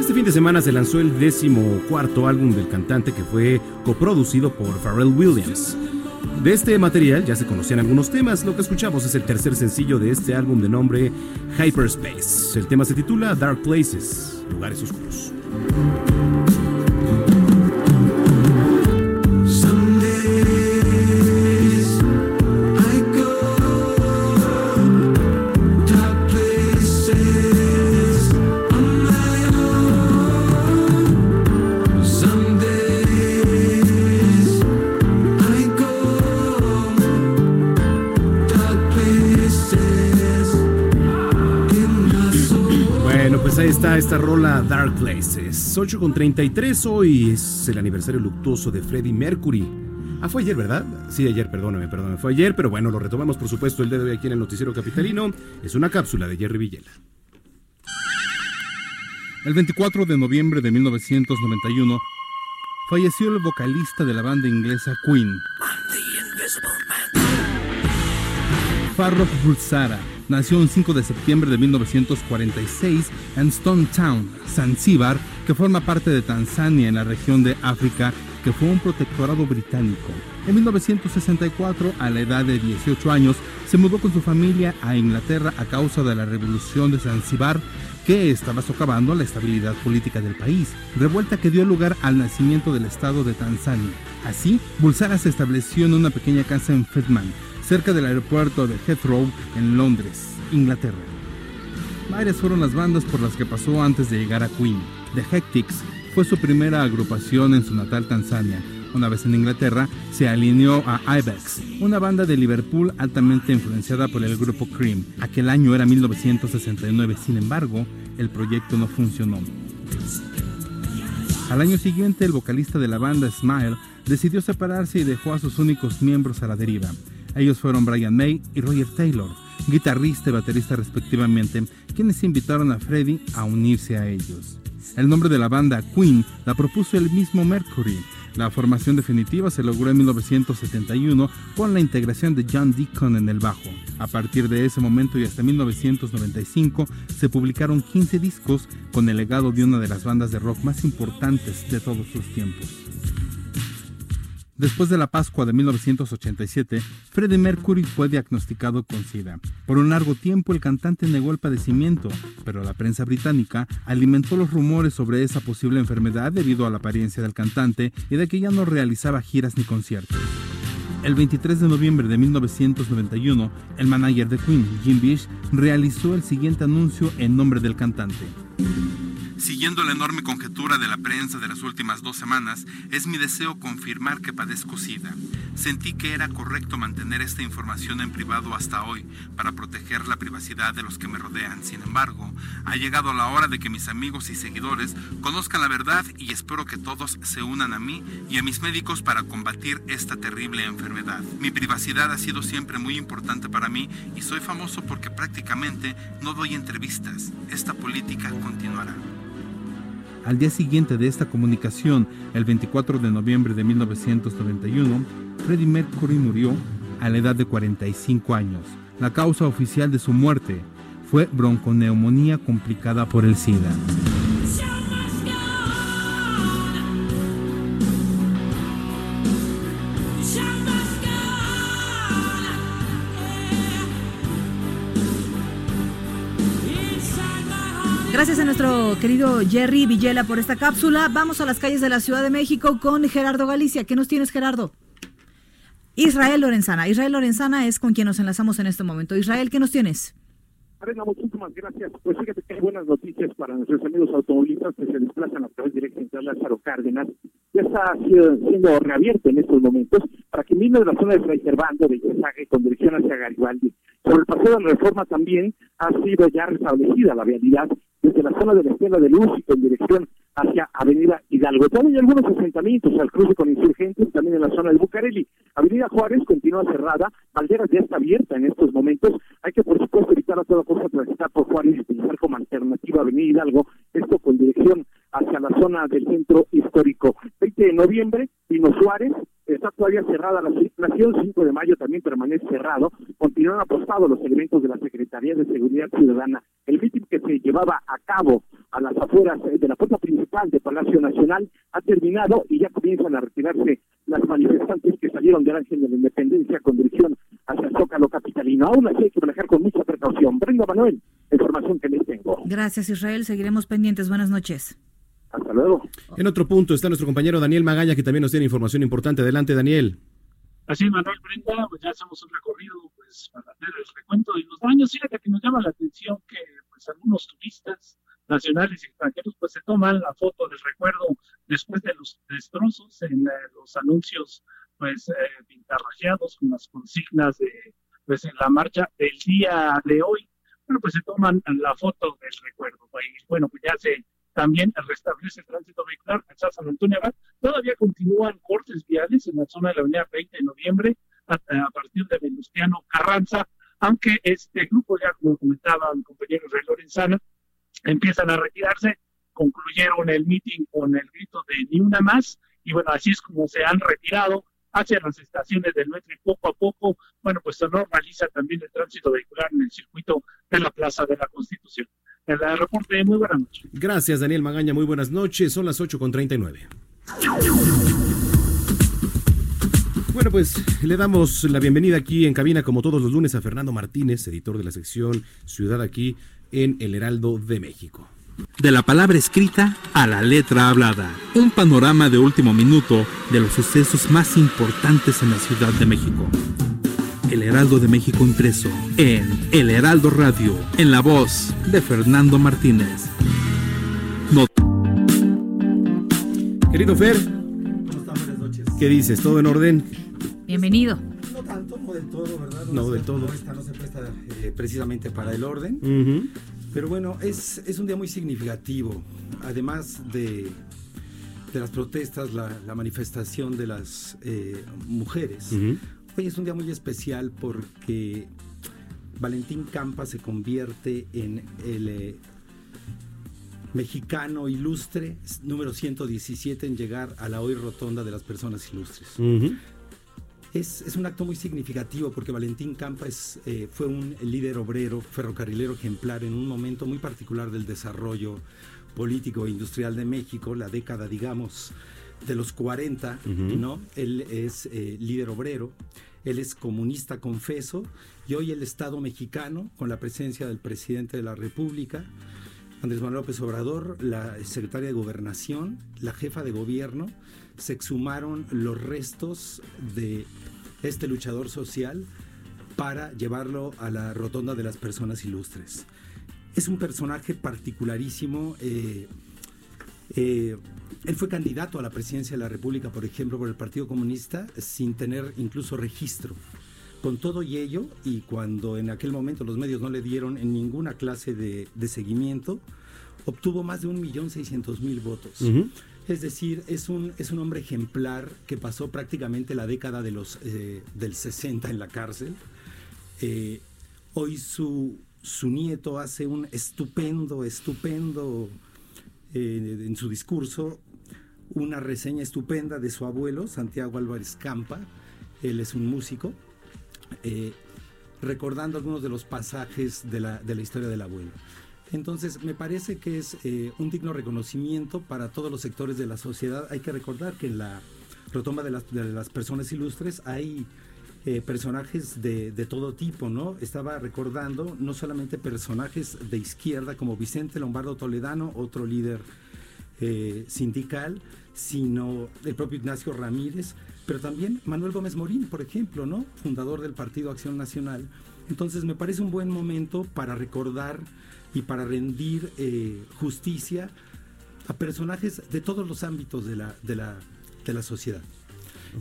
Este fin de semana se lanzó el décimo cuarto álbum del cantante que fue coproducido por Pharrell Williams. De este material ya se conocían algunos temas, lo que escuchamos es el tercer sencillo de este álbum de nombre Hyperspace. El tema se titula Dark Places, lugares oscuros. Está esta rola Dark Places. 8 con 33 hoy es el aniversario luctuoso de Freddie Mercury. Ah, fue ayer, ¿verdad? Sí, ayer, perdóname, perdóname. Fue ayer, pero bueno, lo retomamos por supuesto el día de hoy aquí en el Noticiero Capitalino. Es una cápsula de Jerry Villela. El 24 de noviembre de 1991 falleció el vocalista de la banda inglesa Queen. Farrokh Bulsara nació un 5 de septiembre de 1946 en Stone Town, Zanzíbar, que forma parte de Tanzania en la región de África que fue un protectorado británico. En 1964, a la edad de 18 años, se mudó con su familia a Inglaterra a causa de la revolución de Zanzíbar que estaba socavando la estabilidad política del país, revuelta que dio lugar al nacimiento del estado de Tanzania. Así, Bulsara se estableció en una pequeña casa en Fedman, cerca del aeropuerto de Heathrow en Londres, Inglaterra. Varias fueron las bandas por las que pasó antes de llegar a Queen. The Hectics fue su primera agrupación en su natal Tanzania. Una vez en Inglaterra, se alineó a Ibex, una banda de Liverpool altamente influenciada por el grupo Cream. Aquel año era 1969, sin embargo, el proyecto no funcionó. Al año siguiente, el vocalista de la banda Smile decidió separarse y dejó a sus únicos miembros a la deriva. Ellos fueron Brian May y Roger Taylor, guitarrista y baterista respectivamente, quienes invitaron a Freddie a unirse a ellos. El nombre de la banda Queen la propuso el mismo Mercury. La formación definitiva se logró en 1971 con la integración de John Deacon en el bajo. A partir de ese momento y hasta 1995 se publicaron 15 discos con el legado de una de las bandas de rock más importantes de todos sus tiempos. Después de la Pascua de 1987, Freddie Mercury fue diagnosticado con SIDA. Por un largo tiempo el cantante negó el padecimiento, pero la prensa británica alimentó los rumores sobre esa posible enfermedad debido a la apariencia del cantante y de que ya no realizaba giras ni conciertos. El 23 de noviembre de 1991, el manager de Queen, Jim Bish, realizó el siguiente anuncio en nombre del cantante. Siguiendo la enorme conjetura de la prensa de las últimas dos semanas, es mi deseo confirmar que padezco SIDA. Sentí que era correcto mantener esta información en privado hasta hoy para proteger la privacidad de los que me rodean. Sin embargo, ha llegado la hora de que mis amigos y seguidores conozcan la verdad y espero que todos se unan a mí y a mis médicos para combatir esta terrible enfermedad. Mi privacidad ha sido siempre muy importante para mí y soy famoso porque prácticamente no doy entrevistas. Esta política continuará. Al día siguiente de esta comunicación, el 24 de noviembre de 1991, Freddie Mercury murió a la edad de 45 años. La causa oficial de su muerte fue bronconeumonía complicada por el SIDA. Gracias a nuestro querido Jerry Villela por esta cápsula. Vamos a las calles de la Ciudad de México con Gerardo Galicia. ¿Qué nos tienes, Gerardo? Israel Lorenzana. Israel Lorenzana es con quien nos enlazamos en este momento. Israel, ¿qué nos tienes? Arena, muchísimas gracias. Pues fíjate que hay buenas noticias para nuestros amigos automovilistas que se desplazan a través directa entre Lázaro Cárdenas. Ya está siendo, reabierto en estos momentos para que vino de la zona de Fray Servando, de Yesague, con dirección hacia Garibaldi. Sobre el paseo de la reforma también ha sido ya restablecida la vialidad desde la zona de la Estela de Luz con dirección hacia Avenida Hidalgo. También hay algunos asentamientos al cruce con insurgentes, también en la zona de Bucareli. Avenida Juárez continúa cerrada, Valderas ya está abierta en estos momentos. Hay que, por supuesto, evitar a toda costa transitar por Juárez y utilizar como alternativa Avenida Hidalgo, esto con dirección hacia la zona del centro histórico. 20 de noviembre, Pino Suárez, está todavía cerrada la circulación, 5 de mayo también permanece cerrado, continúan apostados los elementos de la Secretaría de Seguridad Ciudadana. El mitin que se llevaba a cabo a las afueras eh, de la puerta principal de Palacio Nacional ha terminado y ya comienzan a retirarse las manifestantes que salieron del Ángel de la Independencia con dirección hacia el Zócalo Capitalino. Aún así hay que manejar con mucha precaución. Brenda Manuel, información que les tengo. Gracias, Israel. Seguiremos pendientes. Buenas noches. Hasta luego. En otro punto está nuestro compañero Daniel Magaña, que también nos tiene información importante. Adelante, Daniel. Así, Manuel Brenda, pues ya hacemos un recorrido pues para hacer el recuento de los daños. Fíjate que nos llama la atención que pues algunos turistas nacionales y extranjeros pues se toman la foto del recuerdo después de los destrozos en eh, los anuncios pues eh, pintarrajeados con las consignas de pues en la marcha del día de hoy. Bueno, pues se toman la foto del recuerdo. Y bueno, pues ya se también restablece el tránsito vehicular en San Antonio Abad. Todavía continúan cortes viales en la zona de la avenida 20 de noviembre a, a partir de Venustiano Carranza, aunque este grupo ya, como comentaba mi compañero Rey Lorenzana, empiezan a retirarse, concluyeron el meeting con el grito de ni una más, y bueno, así es como se han retirado hacia las estaciones del metro y poco a poco, bueno, pues se normaliza también el tránsito vehicular en el circuito de la Plaza de la Constitución. El reporte, muy buenas noches. Gracias, Daniel Magaña. Muy buenas noches. Son las 8 con 39. Bueno, pues le damos la bienvenida aquí en cabina, como todos los lunes, a Fernando Martínez, editor de la sección Ciudad aquí en El Heraldo de México. De la palabra escrita a la letra hablada. Un panorama de último minuto de los sucesos más importantes en la Ciudad de México. El Heraldo de México impreso en El Heraldo Radio, en la voz de Fernando Martínez. No- Querido Fer, ¿qué dices? ¿Todo en orden? Bienvenido. No tanto, no del todo, ¿verdad? No, del todo. Esta no se presta eh, precisamente para el orden. Ujú. Pero bueno, es, es un día muy significativo. Además de, de las protestas, la, la manifestación de las eh, mujeres. Hoy es un día muy especial porque Valentín Campa se convierte en el eh, mexicano ilustre número 117 en llegar a la hoy rotonda de las personas ilustres. Es, es un acto muy significativo porque Valentín Campa es, eh, fue un líder obrero, ferrocarrilero ejemplar en un momento muy particular del desarrollo político e industrial de México, la década, digamos, de los 40, Ujú. ¿no? Él es eh, líder obrero, él es comunista confeso y hoy el Estado mexicano, con la presencia del presidente de la República, Andrés Manuel López Obrador, la secretaria de Gobernación, la jefa de gobierno, se exhumaron los restos de este luchador social para llevarlo a la rotonda de las personas ilustres. Es un personaje particularísimo. eh, eh, él fue candidato a la presidencia de la República, por ejemplo, por el Partido Comunista, sin tener incluso registro. Con todo y ello, y cuando en aquel momento los medios no le dieron en ninguna clase de, de seguimiento, obtuvo más de 1.600.000 votos. Ujú. Es decir, es un, es un hombre ejemplar que pasó prácticamente la década de los, eh, del 60 en la cárcel. Eh, hoy su, su nieto hace un estupendo, estupendo, eh, en su discurso, una reseña estupenda de su abuelo, Santiago Álvarez Campa. Él es un músico, recordando algunos de los pasajes de la, de la historia del abuelo. Entonces, me parece que es eh, un digno reconocimiento para todos los sectores de la sociedad. Hay que recordar que en la rotonda de las, de las personas ilustres hay eh, personajes de, de todo tipo, ¿no? Estaba recordando no solamente personajes de izquierda como Vicente Lombardo Toledano, otro líder eh, sindical, sino el propio Ignacio Ramírez, pero también Manuel Gómez Morín, por ejemplo, ¿no? Fundador del Partido Acción Nacional. Entonces me parece un buen momento para recordar y para rendir eh, justicia a personajes de todos los ámbitos de la, de la, de la sociedad.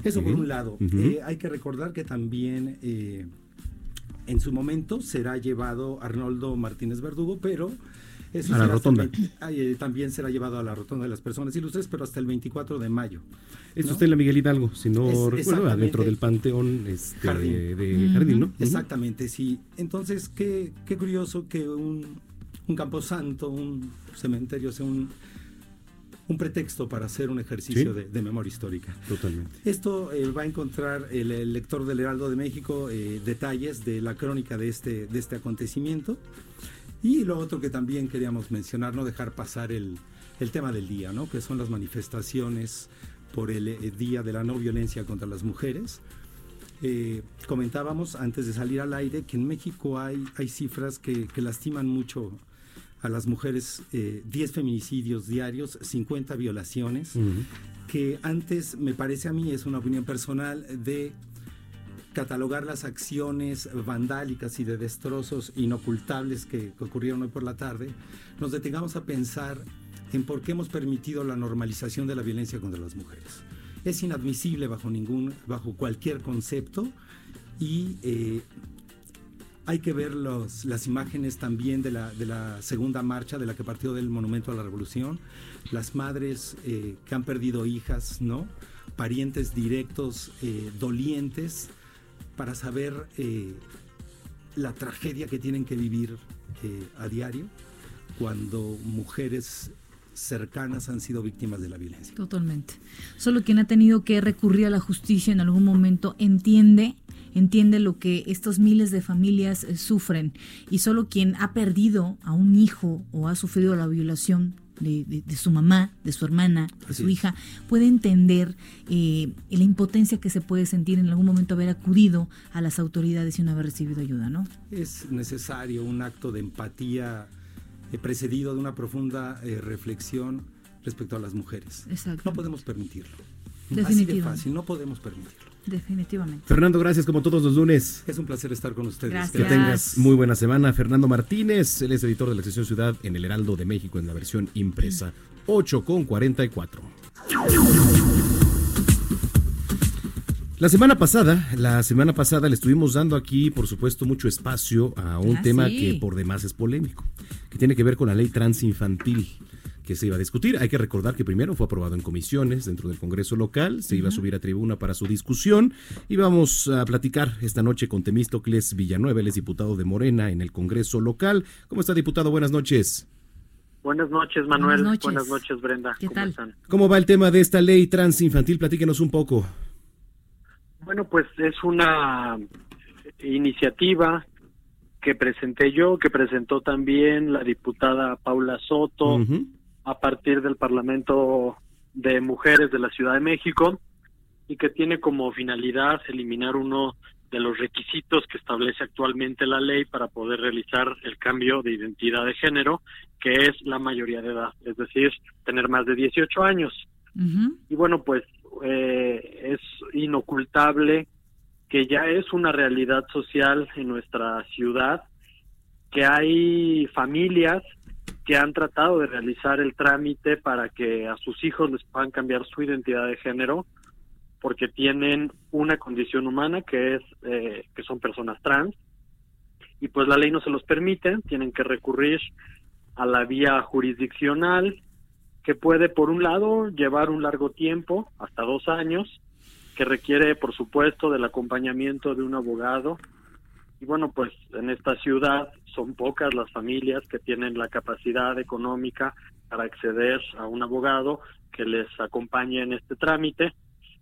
Eso por un lado. Eh, hay que recordar que también eh, en su momento será llevado Arnoldo Martínez Verdugo, pero eso A la será hasta el rotonda. 20 eh, también será llevado a la rotonda de las personas ilustres, pero hasta el 24 de mayo. Está en la Miguel Hidalgo, si no Es- recuerdo, dentro del panteón este, Jardín. de Jardín, ¿no? Exactamente, sí. Entonces, qué, qué curioso que un, un camposanto, un cementerio sea un, un pretexto para hacer un ejercicio Sí. de, de memoria histórica. Totalmente. Esto eh, va a encontrar el, el lector del Heraldo de México eh, detalles de la crónica de este, de este acontecimiento. Y lo otro que también queríamos mencionar, no dejar pasar el, el tema del día, ¿no? que son las manifestaciones por el eh, Día de la No Violencia contra las Mujeres. Eh, comentábamos antes de salir al aire que en México hay, hay cifras que, que lastiman mucho a las mujeres, eh, 10 feminicidios diarios, 50 violaciones, Ujú. que antes me parece a mí, es una opinión personal, de catalogar las acciones vandálicas y de destrozos inocultables que, que ocurrieron hoy por la tarde, nos detengamos a pensar en por qué hemos permitido la normalización de la violencia contra las mujeres. Es inadmisible bajo ningún, bajo cualquier concepto y eh, hay que ver los- las imágenes también de la, segunda marcha de la que partió del Monumento a la Revolución, las madres eh, que han perdido hijas, ¿no? Parientes directos, eh, dolientes, para saber eh, la tragedia que tienen que vivir eh, a diario cuando mujeres cercanas han sido víctimas de la violencia. Totalmente. Solo quien ha tenido que recurrir a la justicia en algún momento entiende entiende lo que estos miles de familias eh, sufren y solo quien ha perdido a un hijo o ha sufrido la violación de, de- de su mamá, de su hermana, de Así su hija, puede entender eh, la impotencia que se puede sentir en algún momento haber acudido a las autoridades y no haber recibido ayuda, ¿no? Es necesario un acto de empatía eh, precedido de una profunda eh, reflexión respecto a las mujeres. Exacto. No podemos permitirlo. Así de fácil, no podemos permitirlo. Definitivamente. Fernando, gracias como todos los lunes. Es un placer estar con ustedes. Gracias. Que tengas muy buena semana. Fernando Martínez, él es editor de la sección Ciudad en el Heraldo de México en la versión impresa. 8 con 44. La semana pasada, la semana pasada le estuvimos dando aquí, por supuesto, mucho espacio a un Ah, tema sí. que por demás es polémico, que tiene que ver con la ley transinfantil que se iba a discutir. Hay que recordar que primero fue aprobado en comisiones dentro del Congreso local, se iba a subir a tribuna para su discusión y vamos a platicar esta noche con Temístocles Villanueva, él es diputado de Morena en el Congreso local. ¿Cómo está, diputado? Buenas noches. Buenas noches, Manuel. Buenas Buenas noches. Brenda. ¿Qué ¿Cómo tal? están? ¿Cómo va el tema de esta ley transinfantil? Platíquenos un poco. Bueno, pues es una iniciativa que presenté yo, que presentó también la diputada Paula Soto Ujú. A partir del Parlamento de Mujeres de la Ciudad de México y que tiene como finalidad eliminar uno de los requisitos que establece actualmente la ley para poder realizar el cambio de identidad de género, que es la mayoría de edad, es decir, tener más de 18 años. Y bueno, pues eh, es inocultable que ya es una realidad social en nuestra ciudad, que hay familias que han tratado de realizar el trámite para que a sus hijos les puedan cambiar su identidad de género porque tienen una condición humana que es eh, que son personas trans y pues la ley no se los permite, tienen que recurrir a la vía jurisdiccional que puede por un lado llevar un largo tiempo, hasta dos años, que requiere por supuesto del acompañamiento de un abogado y bueno pues en esta ciudad son pocas las familias que tienen la capacidad económica para acceder a un abogado que les acompañe en este trámite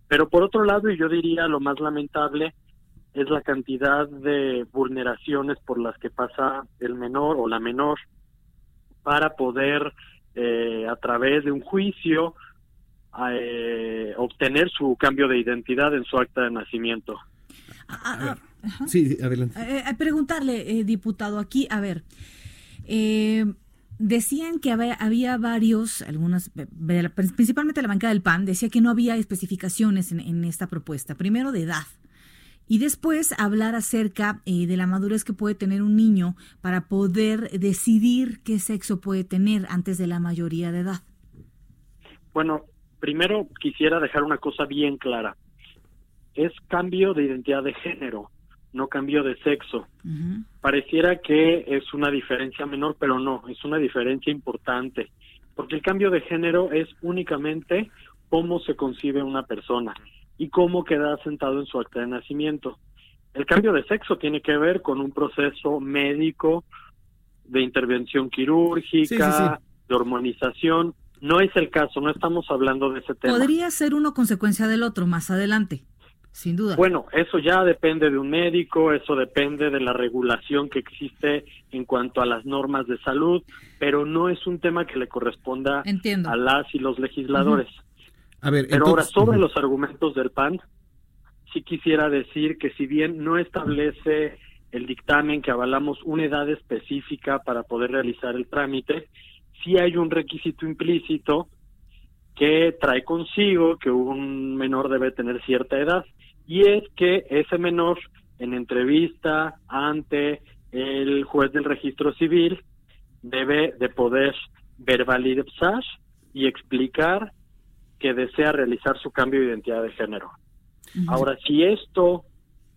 pero por otro lado, y yo diría lo más lamentable, es la cantidad de vulneraciones por las que pasa el menor o la menor para poder, eh, a través de un juicio, eh, obtener su cambio de identidad en su acta de nacimiento. Ah, ah, Sí, adelante. Eh, eh, preguntarle, eh, diputado, aquí, a ver, eh, decían que había, había varios, algunas, la- principalmente la bancada del PAN, decía que no había especificaciones en, en esta propuesta, primero de edad. Y después hablar acerca eh, de la madurez que puede tener un niño para poder decidir qué sexo puede tener antes de la mayoría de edad. Bueno, primero quisiera dejar una cosa bien clara. Es cambio de identidad de género, no cambio de sexo. Pareciera que es una diferencia menor, pero no, es una diferencia importante, porque el cambio de género es únicamente cómo se concibe una persona y cómo queda sentado en su acta de nacimiento. El cambio de sexo tiene que ver con un proceso médico de intervención quirúrgica, Sí, sí, sí. de hormonización. No es el caso, no estamos hablando de ese tema. Podría ser uno consecuencia del otro más adelante, sin duda. Bueno, eso ya depende de un médico, eso depende de la regulación que existe en cuanto a las normas de salud, pero no es un tema que le corresponda Entiendo. a las y los legisladores. A ver, Pero ahora, sobre los argumentos del PAN, sí quisiera decir que si bien no establece el dictamen que avalamos una edad específica para poder realizar el trámite, sí hay un requisito implícito que trae consigo que un menor debe tener cierta edad y es que ese menor en entrevista ante el juez del registro civil debe de poder verbalizar y explicar que desea realizar su cambio de identidad de género. Ahora, si esto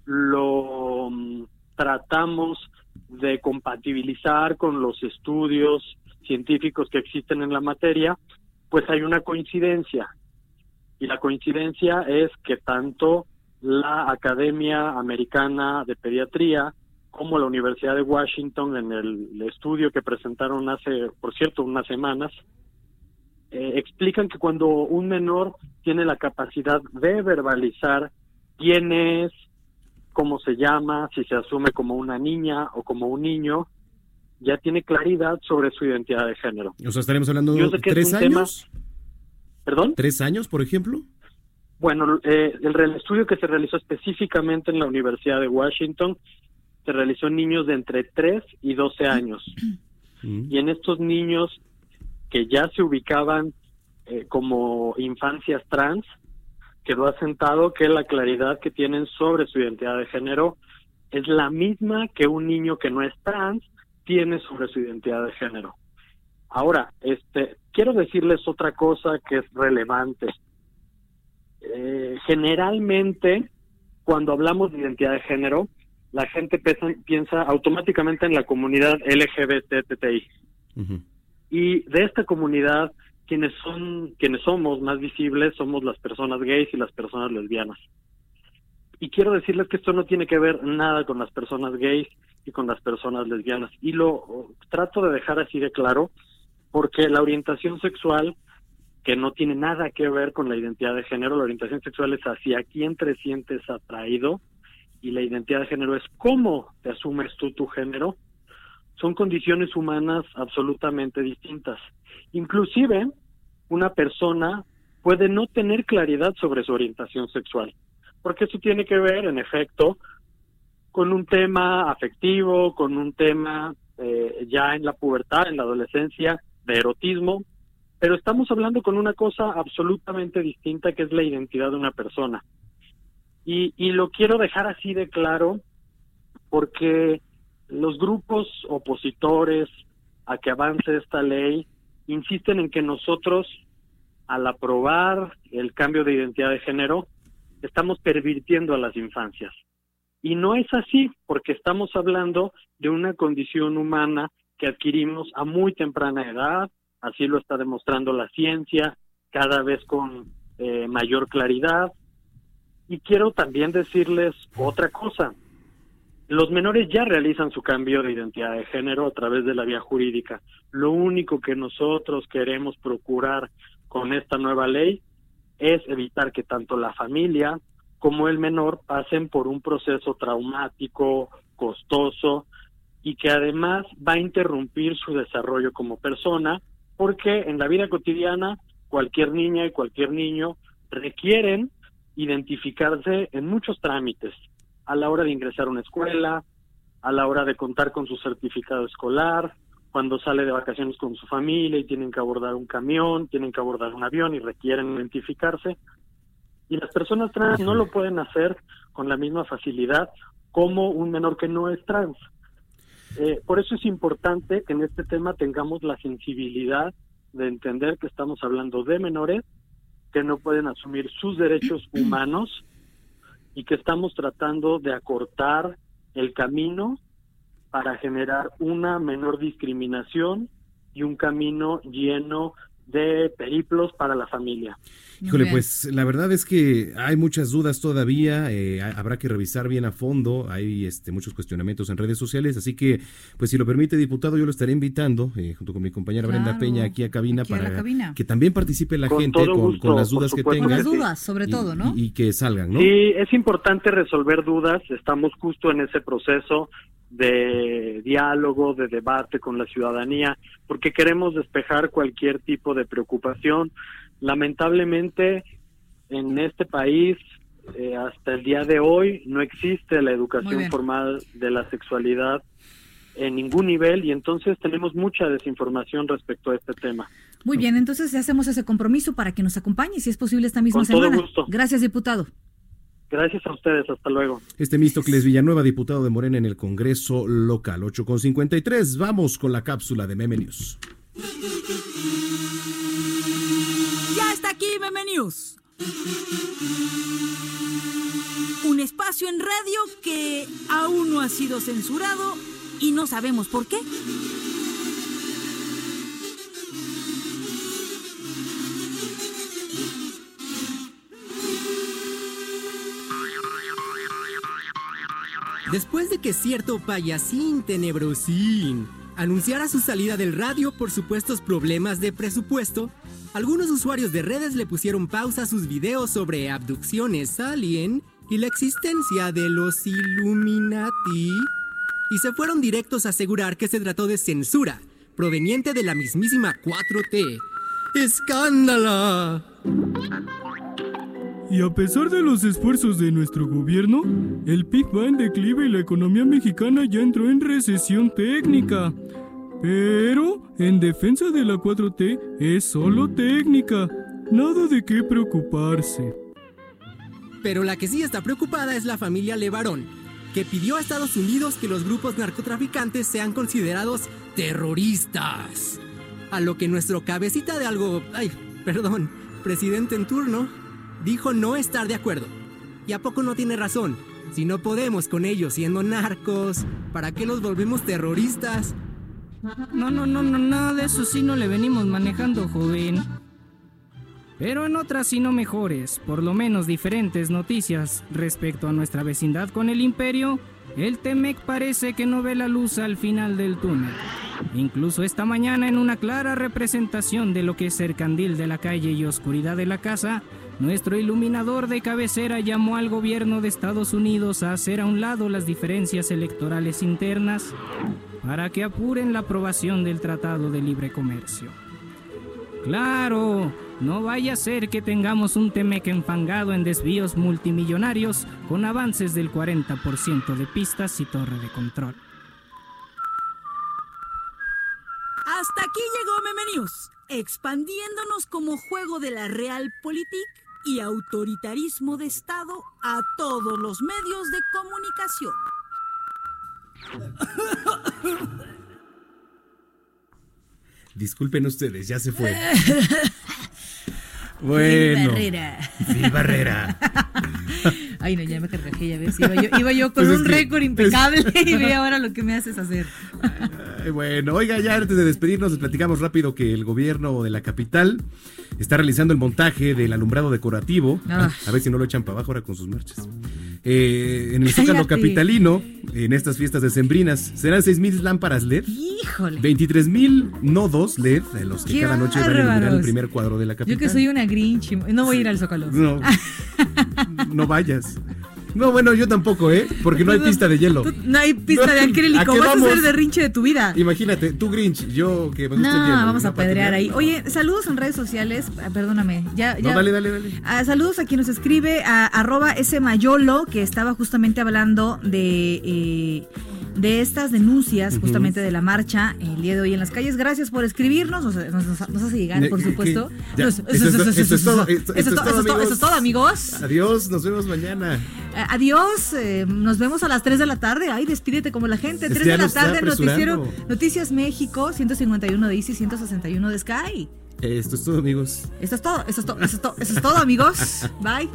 lo mm, tratamos de compatibilizar con los estudios científicos que existen en la materia, pues hay una coincidencia. Y la coincidencia es que tanto la Academia Americana de Pediatría como la Universidad de Washington en el estudio que presentaron hace, por cierto, unas semanas, eh, explican que cuando un menor tiene la capacidad de verbalizar quién es, cómo se llama, si se asume como una niña o como un niño, ya tiene claridad sobre su identidad de género. O sea, estaremos hablando de tres tema- años. ¿Perdón? ¿Tres años, por ejemplo? Bueno, eh, el, estudio que se realizó específicamente en la Universidad de Washington se realizó en niños de entre 3 y 12 años. Y en estos niños que ya se ubicaban eh, como infancias trans, quedó asentado que la claridad que tienen sobre su identidad de género es la misma que un niño que no es trans tiene sobre su identidad de género. Ahora, este, quiero decirles otra cosa que es relevante. Eh, generalmente, cuando hablamos de identidad de género, la gente piensa, piensa automáticamente en la comunidad LGBTTI. Y de esta comunidad, quienes son, quienes somos más visibles somos las personas gays y las personas lesbianas. Y quiero decirles que esto no tiene que ver nada con las personas gays y con las personas lesbianas. Y lo trato de dejar así de claro, porque la orientación sexual, que no tiene nada que ver con la identidad de género, la orientación sexual es hacia quién te sientes atraído y la identidad de género es cómo te asumes tú tu género, son condiciones humanas absolutamente distintas. Inclusive, una persona puede no tener claridad sobre su orientación sexual, porque eso tiene que ver, en efecto, con un tema afectivo, con un tema eh, ya en la pubertad, en la adolescencia, de erotismo, pero estamos hablando con una cosa absolutamente distinta que es la identidad de una persona. Y, y lo quiero dejar así de claro porque los grupos opositores a que avance esta ley insisten en que nosotros, al aprobar el cambio de identidad de género, estamos pervirtiendo a las infancias. Y no es así, porque estamos hablando de una condición humana que adquirimos a muy temprana edad, así lo está demostrando la ciencia, cada vez con eh, mayor claridad. Y quiero también decirles otra cosa. Los menores ya realizan su cambio de identidad de género a través de la vía jurídica. Lo único que nosotros queremos procurar con esta nueva ley es evitar que tanto la familia como el menor pasen por un proceso traumático, costoso y que además va a interrumpir su desarrollo como persona, porque en la vida cotidiana cualquier niña y cualquier niño requieren identificarse en muchos trámites, a la hora de ingresar a una escuela, a la hora de contar con su certificado escolar, cuando sale de vacaciones con su familia y tienen que abordar un camión, tienen que abordar un avión y requieren identificarse. Y las personas trans no lo pueden hacer con la misma facilidad como un menor que no es trans. Eh, por eso es importante que en este tema tengamos la sensibilidad de entender que estamos hablando de menores que no pueden asumir sus derechos [CLEARS THROAT] humanos y que estamos tratando de acortar el camino para generar una menor discriminación y un camino lleno de periplos para la familia. Híjole, pues la verdad es que hay muchas dudas todavía, eh, ha- habrá que revisar bien a fondo, hay este, muchos cuestionamientos en redes sociales, así que, pues si lo permite, diputado, yo lo estaré invitando, eh, junto con mi compañera Brenda Peña, aquí a cabina aquí a la para cabina. que también participe la Con gente con, gusto, con las dudas que tenga. Con las dudas, sobre y- todo, ¿no? Y, y que salgan, ¿no? Sí, es importante resolver dudas. Estamos justo en ese proceso de diálogo, de debate con la ciudadanía, porque queremos despejar cualquier tipo de preocupación. Lamentablemente, en este país, eh, hasta el día de hoy, no existe la educación formal de la sexualidad en ningún nivel y entonces tenemos mucha desinformación respecto a este tema. Muy bien, entonces hacemos ese compromiso para que nos acompañe, si es posible, esta misma Con todo semana. gusto. Gracias, diputado. Gracias a ustedes, hasta luego. Este Místocles Villanueva, diputado de Morena en el Congreso local, 8 con 53. Vamos con la cápsula de Meme News. Ya está aquí Meme News. Un espacio en radio que aún no ha sido censurado y no sabemos por qué. Después de que cierto payasín tenebrosín anunciara su salida del radio por supuestos problemas de presupuesto, algunos usuarios de redes le pusieron pausa a sus videos sobre abducciones alien y la existencia de los Illuminati. y se fueron directos a asegurar que se trató de censura, proveniente de la mismísima 4T. ¡Escándala! Y a pesar de los esfuerzos de nuestro gobierno, el PIB va en declive y la economía mexicana ya entró en recesión técnica. Pero, en defensa de la 4T, es solo técnica. Nada de qué preocuparse. Pero la que sí está preocupada es la familia Levarón, que pidió a Estados Unidos que los grupos narcotraficantes sean considerados terroristas. A lo que nuestro cabecita de algo, ay, perdón, presidente en turno, dijo no estar de acuerdo. ¿Y a poco no tiene razón? Si no podemos con ellos siendo narcos, ¿para qué los volvemos terroristas? No, no, no, no, nada de eso sí no le venimos manejando, joven. Pero en otras sí no mejores, por lo menos diferentes noticias respecto a nuestra vecindad con el imperio, el Temec parece que no ve la luz al final del túnel. Incluso esta mañana en una clara representación de lo que es ser candil de la calle y oscuridad de la casa, nuestro iluminador de cabecera llamó al gobierno de Estados Unidos a hacer a un lado las diferencias electorales internas para que apuren la aprobación del Tratado de Libre Comercio. Claro, no vaya a ser que tengamos un Temec enfangado en desvíos multimillonarios con avances del 40% de pistas y torre de control. Hasta aquí llegó Meme expandiéndonos como juego de la Realpolitik y autoritarismo de Estado a todos los medios de comunicación. Disculpen ustedes, ya se fue. [LAUGHS] Bueno. Barrera. Sí, Barrera. [LAUGHS] Ay, no, ya me cargajé, ya ves. Iba yo, iba yo con Pues es un que- récord impecable [LAUGHS] y ve ahora lo que me haces hacer. Ay, bueno, oiga, ya antes de despedirnos, les platicamos rápido que el gobierno de la capital está realizando el montaje del alumbrado decorativo. Ah. A ver si no lo echan para abajo ahora con sus marchas. Eh, en el [LAUGHS] Zócalo. Capitalino, en estas fiestas decembrinas, serán 6.000 lámparas LED. Híjole. 23.000 nodos LED, de los que ¡Qué cada noche van a iluminar el primer cuadro de la capital. Yo que soy una Grinch, no voy a ir al Zócalo. No, [LAUGHS] no vayas. No, bueno, yo tampoco, ¿eh? Porque no hay pista de hielo. No hay pista de ¿A acrílico. Vas a vamos? ser derrinche de tu vida. Imagínate, tú Grinch, yo que me gusta No, el hielo. vamos a ¿no? Pedrear ahí. Oye, saludos en redes sociales. Ah, Perdóname. Ya, No, ya. dale, dale, dale. Ah, saludos a quien nos escribe a arroba ese mayolo que estaba justamente hablando de, eh, de estas denuncias justamente de la marcha el día de hoy en las calles. Gracias por escribirnos, nos, nos- nos- nos hace llegar, por ¿Qué- supuesto. esto esto esto- Eso es esto es to- todo, eso es to- amigos. Adiós, nos vemos mañana. Eh, adiós, eh, nos vemos a las 3 de la tarde. Ay, despídete como la gente. Es 3 que ya de la tarde, noticiero. Noticias México, 151 de Easy, 161 de Sky. Esto es todo, amigos. Esto es todo, eso es todo, eso es todo, eso es todo, amigos. [LAUGHS] Bye.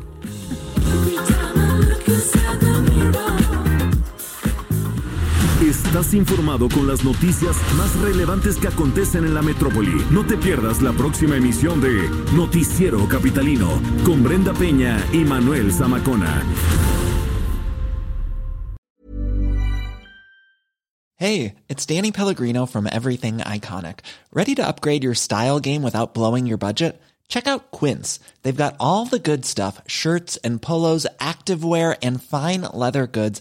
Estás informado con las noticias más relevantes que acontecen en la metrópoli. No te pierdas la próxima emisión de Noticiero Capitalino con Brenda Peña y Manuel Zamacona. Hey, it's Danny Pellegrino from Everything Iconic. Ready to upgrade your style game without blowing your budget? Check out Quince. They've got all the good stuff shirts and polos, activewear, and fine leather goods,